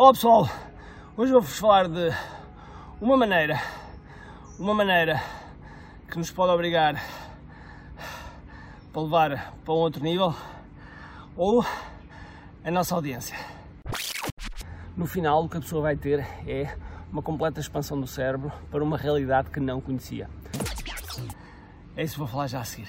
Olá pessoal, hoje vou-vos falar de uma maneira, uma maneira que nos pode obrigar para levar para um outro nível ou a nossa audiência. No final, o que a pessoa vai ter é uma completa expansão do cérebro para uma realidade que não conhecia. É isso que vou falar já a seguir.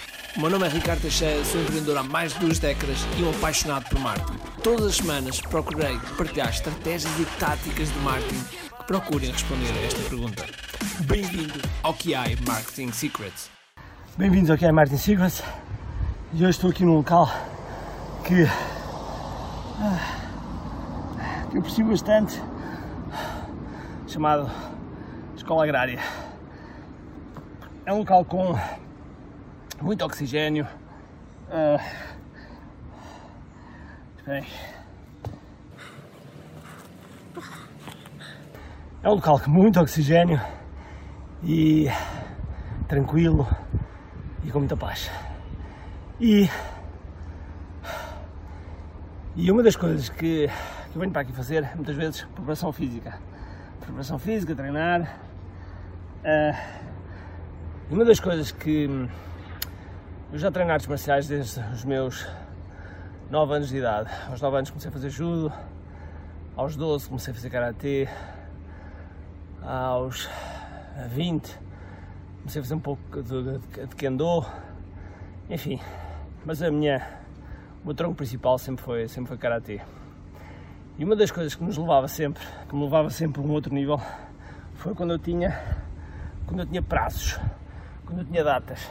O meu nome é Ricardo Teixeira, sou empreendedor há mais de duas décadas e um apaixonado por marketing. Todas as semanas procurei partilhar estratégias e táticas de marketing que procurem responder a esta pergunta. Bem-vindo ao QI Marketing Secrets. Bem-vindos ao QI Marketing Secrets. E hoje estou aqui num local que, ah, que eu aprecio bastante, chamado Escola Agrária. É um local com muito oxigênio. Uh. É um local com muito oxigênio e tranquilo e com muita paz. E, e uma das coisas que, que eu venho para aqui fazer é muitas vezes preparação física. Preparação física, treinar. Uh, uma das coisas que eu já treino artes marciais desde os meus 9 anos de idade. Aos 9 anos comecei a fazer judo, aos 12 comecei a fazer karatê, aos 20 comecei a fazer um pouco de, de, de kendo, enfim. Mas a minha, o meu tronco principal sempre foi, sempre foi karatê. E uma das coisas que nos levava sempre, que me levava sempre a um outro nível, foi quando eu tinha, quando eu tinha prazos, quando eu tinha datas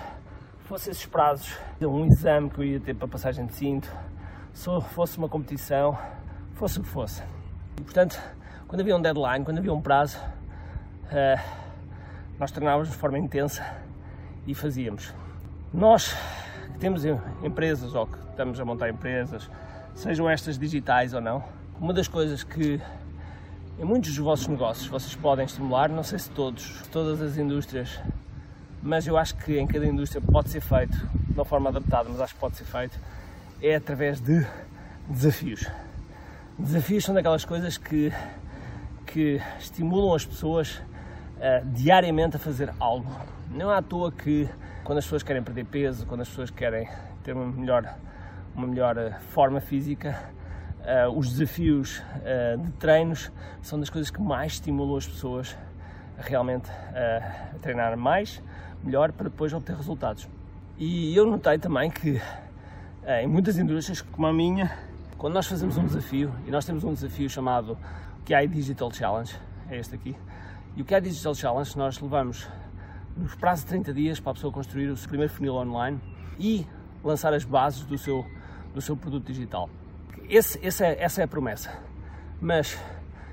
fossem esses prazos, um exame que eu ia ter para passagem de cinto, se fosse uma competição, fosse o que fosse. E, portanto, quando havia um deadline, quando havia um prazo, uh, nós treinávamos de forma intensa e fazíamos. Nós que temos empresas ou que estamos a montar empresas, sejam estas digitais ou não, uma das coisas que em muitos dos vossos negócios vocês podem estimular, não sei se todos, todas as indústrias mas eu acho que em cada indústria pode ser feito de uma forma adaptada, mas acho que pode ser feito é através de desafios. Desafios são daquelas coisas que, que estimulam as pessoas uh, diariamente a fazer algo. Não é à toa que quando as pessoas querem perder peso, quando as pessoas querem ter uma melhor, uma melhor eh, forma física, uh, os desafios uh, de treinos são das coisas que mais estimulam as pessoas realmente a treinar mais, melhor para depois obter resultados. E eu notei também que eh, em muitas indústrias como a minha, quando nós fazemos um desafio, e nós temos um desafio chamado QI Digital Challenge, é este aqui, e o QI Digital Challenge nós levamos nos prazos de 30 dias para a pessoa construir o seu primeiro funil online e lançar as bases do seu, do seu produto digital. Esse, esse é, essa é a promessa. Mas,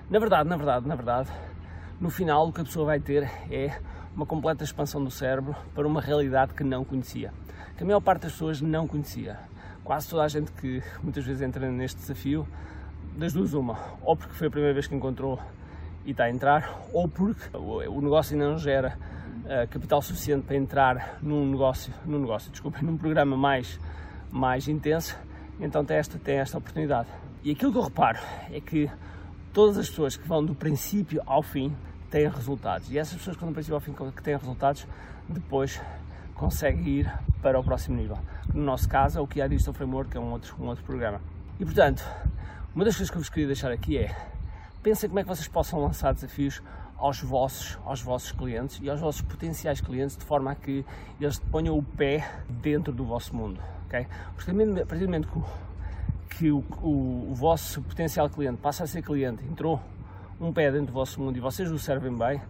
na verdade, na verdade, na verdade, no final o que a pessoa vai ter é uma completa expansão do cérebro para uma realidade que não conhecia, que a maior parte das pessoas não conhecia. Quase toda a gente que muitas vezes entra neste desafio, das duas uma, ou porque foi a primeira vez que encontrou e está a entrar, ou porque o negócio ainda não gera uh, capital suficiente para entrar num negócio, num negócio, desculpem, num programa mais, mais intenso, então tem esta, tem esta oportunidade. E aquilo que eu reparo é que todas as pessoas que vão do princípio ao fim têm resultados. E essas pessoas, quando princípio ao fim que têm resultados, depois conseguem ir para o próximo nível. No nosso caso, é o que é Digital Framework, é um outro, um outro programa. E portanto, uma das coisas que eu vos queria deixar aqui é pensem como é que vocês possam lançar desafios aos vossos, aos vossos clientes e aos vossos potenciais clientes de forma a que eles ponham o pé dentro do vosso mundo. Okay? Porque a partir do momento que, o, que o, o, o vosso potencial cliente passa a ser cliente, entrou um pé dentro do vosso mundo e vocês o servem bem,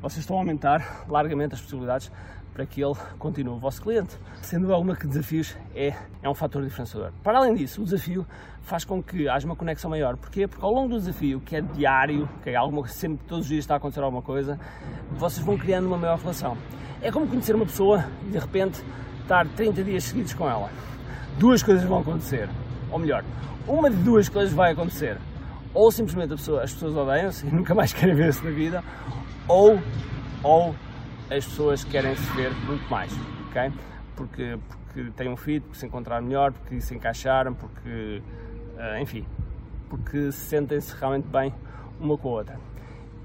vocês estão a aumentar largamente as possibilidades para que ele continue o vosso cliente. Sendo alguma que desafios é, é um fator diferenciador. Para além disso, o desafio faz com que haja uma conexão maior. Porquê? Porque ao longo do desafio, que é diário, que é algo sempre todos os dias está a acontecer alguma coisa, vocês vão criando uma maior relação. É como conhecer uma pessoa e de repente estar 30 dias seguidos com ela. Duas coisas vão acontecer. Ou melhor, uma de duas coisas vai acontecer. Ou simplesmente pessoa, as pessoas odeiam-se e nunca mais querem ver-se na vida, ou, ou as pessoas querem se ver muito mais, ok? Porque, porque têm um fit, porque se encontrar melhor, porque se encaixaram, porque, uh, enfim, porque sentem-se realmente bem uma com a outra.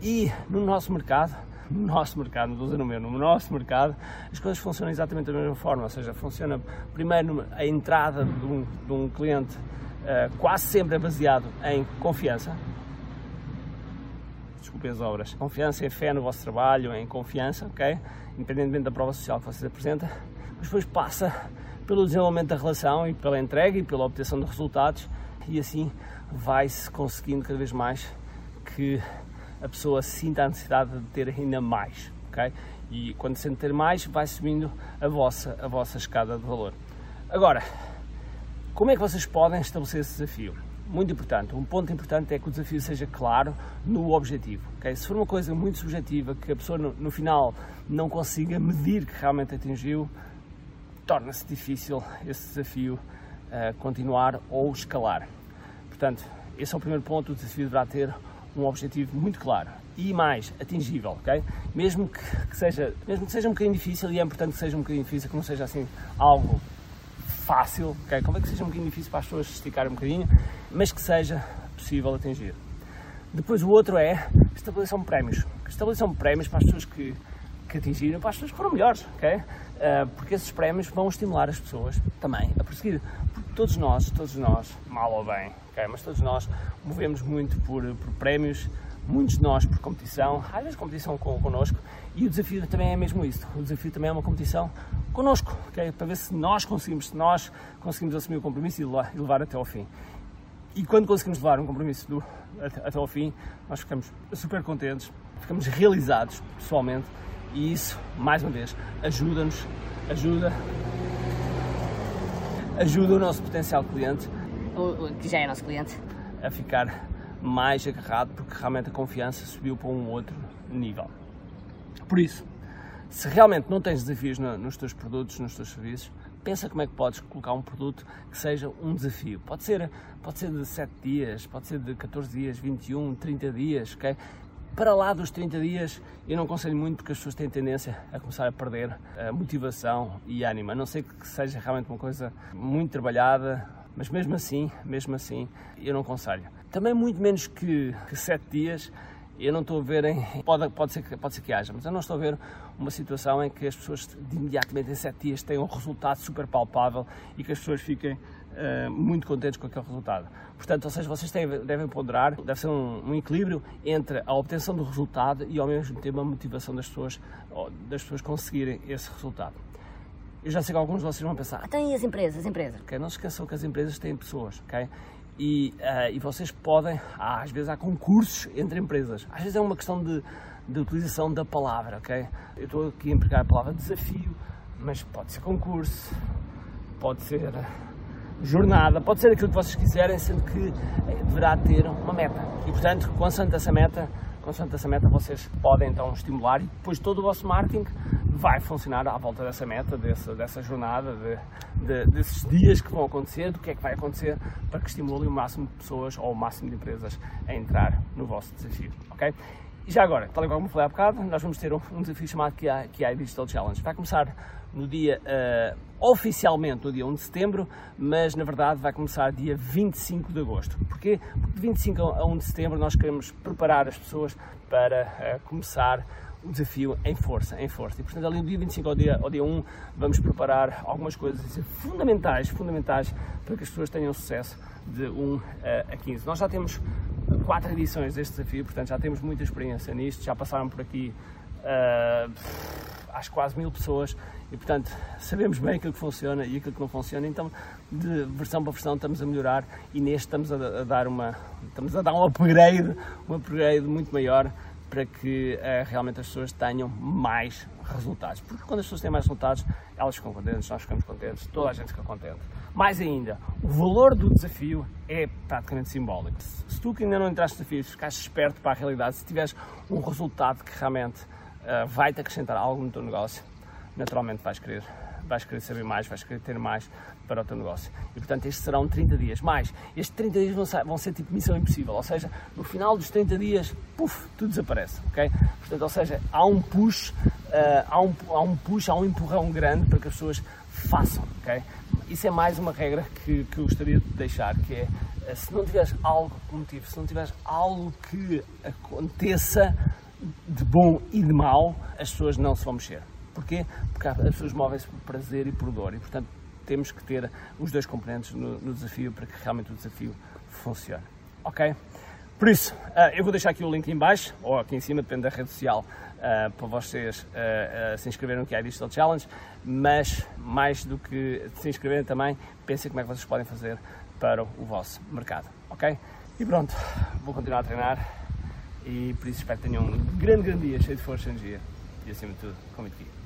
E no nosso mercado, no nosso mercado, não estou a dizer no meu, no nosso mercado, as coisas funcionam exatamente da mesma forma, ou seja, funciona primeiro a entrada de um, de um cliente uh, quase sempre é baseado em confiança, desculpem as obras. Confiança e fé no vosso trabalho, em confiança, ok? Independentemente da prova social que vocês apresentam. Mas depois passa pelo desenvolvimento da relação e pela entrega e pela obtenção de resultados e assim vai-se conseguindo cada vez mais que a pessoa sinta a necessidade de ter ainda mais, ok? E quando sente ter mais, vai subindo a vossa, a vossa escada de valor. Agora, como é que vocês podem estabelecer esse desafio? muito importante. Um ponto importante é que o desafio seja claro no objetivo. Okay? Se for uma coisa muito subjetiva, que a pessoa no, no final não consiga medir que realmente atingiu, torna-se difícil esse desafio uh, continuar ou escalar. Portanto, esse é o primeiro ponto. O desafio deverá ter um objetivo muito claro e mais atingível, ok? Mesmo que, que, seja, mesmo que seja um bocadinho difícil, e é importante que seja um bocadinho difícil, que não seja assim algo fácil, okay? como é que seja um bocadinho difícil para as pessoas esticarem um bocadinho, mas que seja possível atingir. Depois o outro é estabeleção prémios. Estabeleção prémios para as pessoas que, que atingiram, para as pessoas que foram melhores, ok? Uh, porque esses prémios vão estimular as pessoas também a prosseguir. Porque todos nós, todos nós, mal ou bem, ok? Mas todos nós movemos muito por, por prémios, muitos de nós por competição, às vezes competição com, connosco, e o desafio também é mesmo isso. O desafio também é uma competição connosco, okay? para ver se nós conseguimos, se nós conseguimos assumir o compromisso e levar, até ao fim. E quando conseguimos levar um compromisso do, até, até ao fim, nós ficamos super contentes, ficamos realizados pessoalmente e isso, mais uma vez, ajuda-nos, ajuda, ajuda o nosso potencial cliente, o, que já é nosso cliente, a ficar mais agarrado porque realmente a confiança subiu para um outro nível. Por isso, se realmente não tens desafios no, nos teus produtos, nos teus serviços, pensa como é que podes colocar um produto que seja um desafio. Pode ser, pode ser de 7 dias, pode ser de 14 dias, 21, 30 dias, ok? Para lá dos 30 dias, eu não aconselho muito porque as pessoas têm tendência a começar a perder a motivação e ânimo. A não ser que seja realmente uma coisa muito trabalhada, mas mesmo assim, mesmo assim, eu não aconselho. Também muito menos que, que 7 dias, eu não estou a ver, em, pode, pode, ser, pode ser que haja, mas eu não estou a ver uma situação em que as pessoas de imediatamente em 7 dias tenham um resultado super palpável e que as pessoas fiquem uh, muito contentes com aquele resultado. Portanto, ou seja, vocês têm, devem ponderar, deve ser um, um, equilíbrio entre a obtenção do resultado e ao mesmo tempo a motivação das pessoas, das pessoas conseguirem esse resultado. Eu já sei que alguns de vocês vão pensar. Tem as empresas, as empresas. Okay, não se esqueçam que as empresas têm pessoas, ok? e, uh, e vocês podem, ah, às vezes há concursos entre empresas, às vezes é uma questão de, de utilização da palavra, ok? Eu estou aqui a empregar a palavra desafio, mas pode ser concurso, pode ser jornada, pode ser aquilo que vocês quiserem, sendo que eh, deverá ter uma meta. E portanto, consoante essa meta, consoante essa meta, vocês podem então estimular e depois todo o vosso marketing vai funcionar à volta dessa meta, dessa, dessa jornada, de, de, desses dias que vão acontecer, do que é que vai acontecer, para que estimulem o máximo de pessoas ou o máximo de empresas a entrar no vosso desafio, ok? E já agora, tal e como falei há bocado, nós vamos ter um, um desafio chamado QI, Digital Challenge. Vai começar no dia, uh, oficialmente no dia 1 de setembro, mas na verdade vai começar dia 25 de agosto. Porquê? Porque de 25 a 1 de setembro nós queremos preparar as pessoas para uh, começar o desafio em força, em força. E portanto ali no dia 25 ao dia, ao dia 1 vamos preparar algumas coisas fundamentais, fundamentais para que as pessoas tenham sucesso de 1 a 15. Nós já temos quatro edições deste desafio, portanto já temos muita experiência nisto, já passaram por aqui uh, acho quase mil pessoas e portanto sabemos bem aquilo que funciona e aquilo que não funciona, então de versão para versão estamos a melhorar e neste estamos a, a dar uma estamos a dar um upgrade, um upgrade muito maior para que uh, realmente as pessoas tenham mais resultados. Porque quando as pessoas têm mais resultados, elas ficam contentes, nós ficamos contentes, toda a gente fica contente. Mais ainda, o valor do desafio é praticamente simbólico. Se tu que ainda não entraste no desafio, ficaste esperto para a realidade, se tiveres um resultado que realmente uh, vai-te acrescentar algo no teu negócio, naturalmente vais querer vais querer saber mais, vais querer ter mais para o teu negócio. E portanto, estes serão 30 dias. Mais, estes 30 dias vão ser, vão ser tipo missão impossível, ou seja, no final dos 30 dias, puf, tudo desaparece, ok? Portanto, ou seja, há um push, uh, há, um, há um push, há um empurrão grande para que as pessoas façam, ok? Isso é mais uma regra que, que eu gostaria de deixar, que é, eh, se não tiveres algo que motive, se não tiveres algo que aconteça de bom e de mau, as pessoas não se vão mexer. Porquê? Porque as pessoas movem-se por prazer e por dor e, portanto, temos que ter os dois componentes no, no desafio para que realmente o desafio funcione. Ok? Por isso, uh, eu vou deixar aqui o link em baixo, ou aqui em cima, depende da rede social, uh, para vocês uh, se inscreverem no QI Digital Challenge, mas mais do que se inscreverem também, pensem como é que vocês podem fazer para o vosso mercado. Ok? E pronto, vou continuar a treinar e por isso espero que tenham um grande, grande dia, cheio de força e energia e acima de tudo, com muito!